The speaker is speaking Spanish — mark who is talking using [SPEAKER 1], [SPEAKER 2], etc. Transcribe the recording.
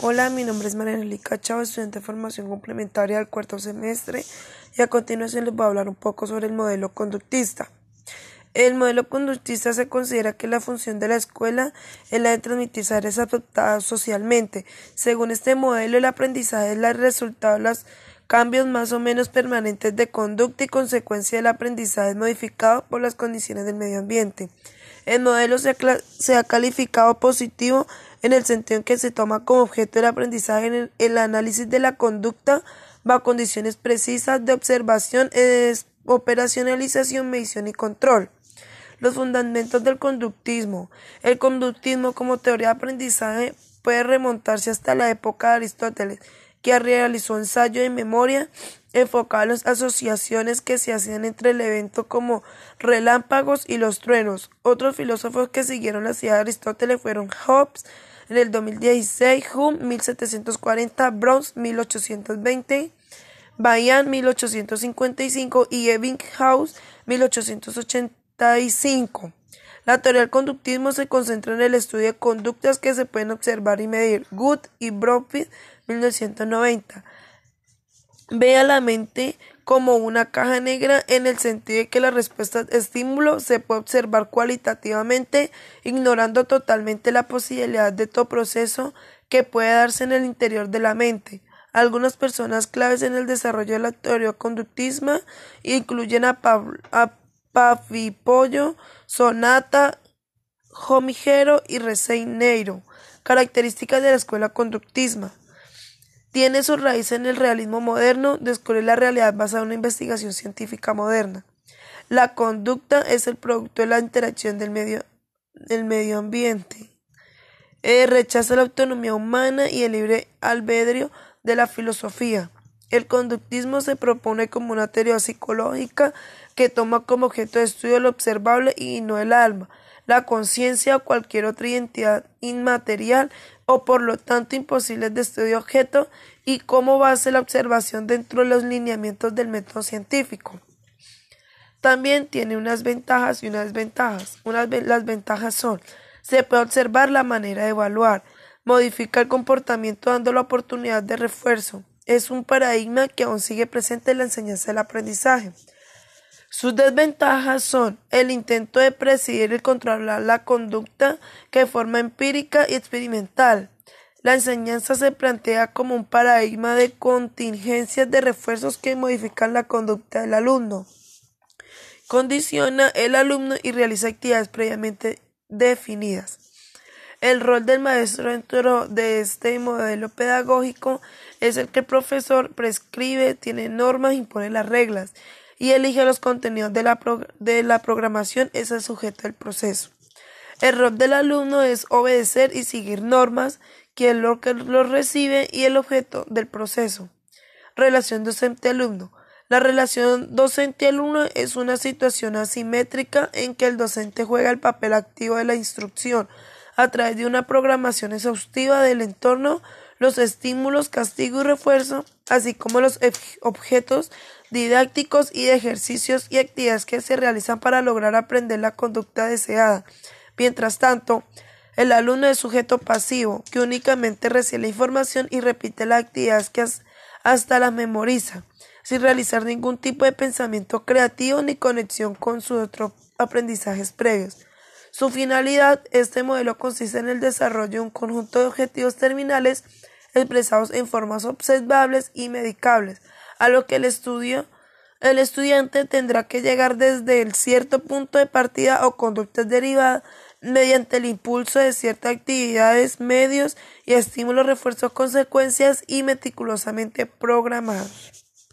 [SPEAKER 1] Hola, mi nombre es María Angélica Chao, estudiante de formación complementaria del cuarto semestre y a continuación les voy a hablar un poco sobre el modelo conductista. El modelo conductista se considera que la función de la escuela es la de transmitir saberes adoptados socialmente. Según este modelo, el aprendizaje es el resultado de los cambios más o menos permanentes de conducta y consecuencia del aprendizaje modificado por las condiciones del medio ambiente. El modelo se ha, calificado positivo en el sentido en que se toma como objeto el aprendizaje en el, análisis de la conducta bajo condiciones precisas de observación, operacionalización, medición y control. Los fundamentos del conductismo. El conductismo como teoría de aprendizaje puede remontarse hasta la época de Aristóteles, que realizó ensayo de memoria enfocado a las asociaciones que se hacían entre el evento como relámpagos y los truenos. Otros filósofos que siguieron la idea de Aristóteles fueron Hobbes, en el 2016, Hume 1740, Browns 1820, Bayan 1855 y Ebbinghaus 1885. La teoría del conductismo se concentra en el estudio de conductas que se pueden observar y medir. Good y Bromfield 1990. Ve a la mente como una caja negra en el sentido de que la respuesta de estímulo se puede observar cualitativamente, ignorando totalmente la posibilidad de todo proceso que puede darse en el interior de la mente. Algunas personas claves en el desarrollo de la teoría conductismo incluyen a, Pavipollo, Sonata, Jomijero y Neiro. Características de la escuela conductismo. Tiene su raíz en el realismo moderno, descubre la realidad basada en una investigación científica moderna. La conducta es el producto de la interacción del medio, del medio ambiente. Eh, rechaza la autonomía humana y el libre albedrío de la filosofía. El conductismo se propone como una teoría psicológica que toma como objeto de estudio lo observable y no el alma, la conciencia o cualquier otra identidad inmaterial o por lo tanto imposible de estudio objeto y cómo base la observación dentro de los lineamientos del método científico. También tiene unas ventajas y unas desventajas. Las ventajas son, se puede observar la manera de evaluar, modifica el comportamiento dando la oportunidad de refuerzo. Es un paradigma que aún sigue presente en la enseñanza del aprendizaje. Sus desventajas son el intento de presidir y controlar la conducta de forma empírica y experimental. La enseñanza se plantea como un paradigma de contingencias de refuerzos que modifican la conducta del alumno. Condiciona el alumno y realiza actividades previamente definidas. El rol del maestro dentro de este modelo pedagógico es el que el profesor prescribe, tiene normas, impone las reglas y elige los contenidos de la, de la programación es el sujeto del proceso. El rol del alumno es obedecer y seguir normas, quien lo que lo recibe y el objeto del proceso. Relación docente-alumno. La relación docente-alumno es una situación asimétrica en que el docente juega el papel activo de la instrucción a través de una programación exhaustiva del entorno, los estímulos, castigo y refuerzo, así como los objetos didácticos y de ejercicios y actividades que se realizan para lograr aprender la conducta deseada. Mientras tanto, el alumno es sujeto pasivo, que únicamente recibe la información y repite las actividades que hasta las memoriza, sin realizar ningún tipo de pensamiento creativo ni conexión con sus otros aprendizajes previos. Su finalidad, este modelo consiste en el desarrollo de un conjunto de objetivos terminales expresados en formas observables y medicables, a lo que el estudio el estudiante tendrá que llegar desde el cierto punto de partida o conductas derivadas mediante el impulso de ciertas actividades, medios y estímulos, refuerzos, consecuencias y meticulosamente programados.